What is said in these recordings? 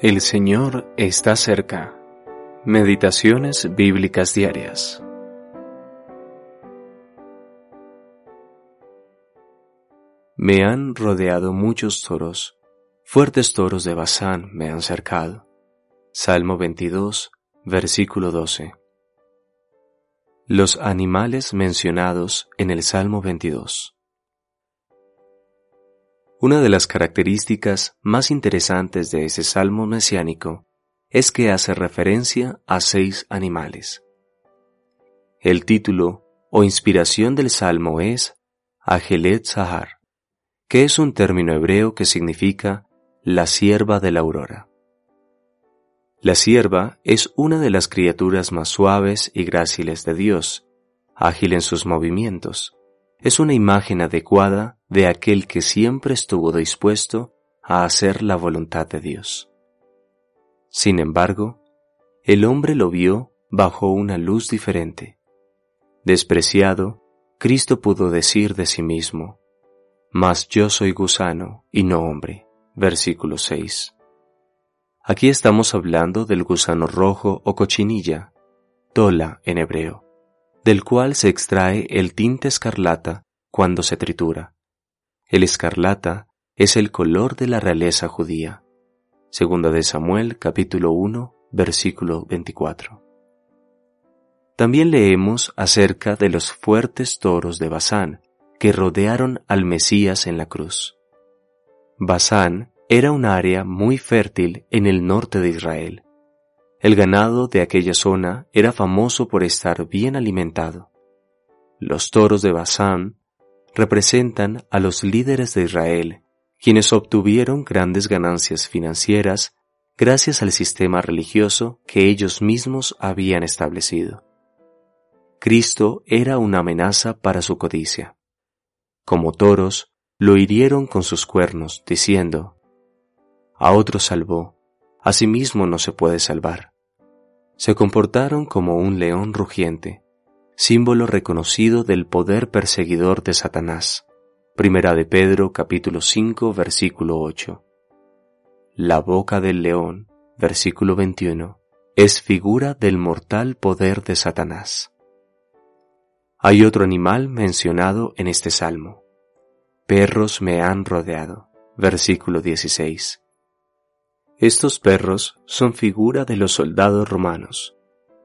El Señor está cerca. Meditaciones bíblicas diarias. Me han rodeado muchos toros, fuertes toros de Bazán me han cercado. Salmo 22, versículo 12. Los animales mencionados en el Salmo 22. Una de las características más interesantes de ese salmo mesiánico es que hace referencia a seis animales. El título o inspiración del salmo es Agelet Sahar, que es un término hebreo que significa la sierva de la aurora. La sierva es una de las criaturas más suaves y gráciles de Dios, ágil en sus movimientos, es una imagen adecuada de aquel que siempre estuvo dispuesto a hacer la voluntad de Dios. Sin embargo, el hombre lo vio bajo una luz diferente. Despreciado, Cristo pudo decir de sí mismo, Mas yo soy gusano y no hombre. Versículo 6. Aquí estamos hablando del gusano rojo o cochinilla, tola en hebreo del cual se extrae el tinte escarlata cuando se tritura. El escarlata es el color de la realeza judía. Segunda de Samuel capítulo 1 versículo 24. También leemos acerca de los fuertes toros de Basán que rodearon al Mesías en la cruz. Basán era un área muy fértil en el norte de Israel el ganado de aquella zona era famoso por estar bien alimentado. Los toros de Basán representan a los líderes de Israel, quienes obtuvieron grandes ganancias financieras gracias al sistema religioso que ellos mismos habían establecido. Cristo era una amenaza para su codicia. Como toros, lo hirieron con sus cuernos, diciendo, A otro salvó, a sí mismo no se puede salvar. Se comportaron como un león rugiente, símbolo reconocido del poder perseguidor de Satanás. Primera de Pedro capítulo 5 versículo 8. La boca del león, versículo 21, es figura del mortal poder de Satanás. Hay otro animal mencionado en este salmo. Perros me han rodeado, versículo 16. Estos perros son figura de los soldados romanos.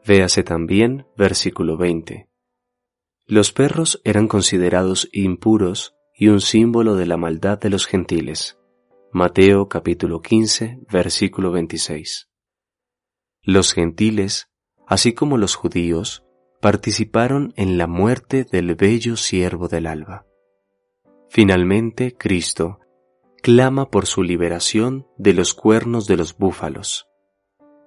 Véase también versículo 20. Los perros eran considerados impuros y un símbolo de la maldad de los gentiles. Mateo capítulo 15 versículo 26. Los gentiles, así como los judíos, participaron en la muerte del bello siervo del alba. Finalmente, Cristo, clama por su liberación de los cuernos de los búfalos,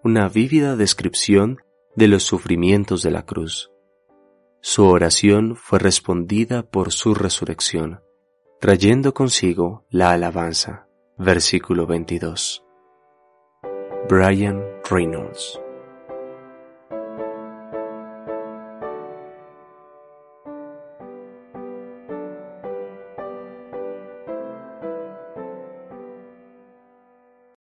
una vívida descripción de los sufrimientos de la cruz. Su oración fue respondida por su resurrección, trayendo consigo la alabanza. Versículo 22. Brian Reynolds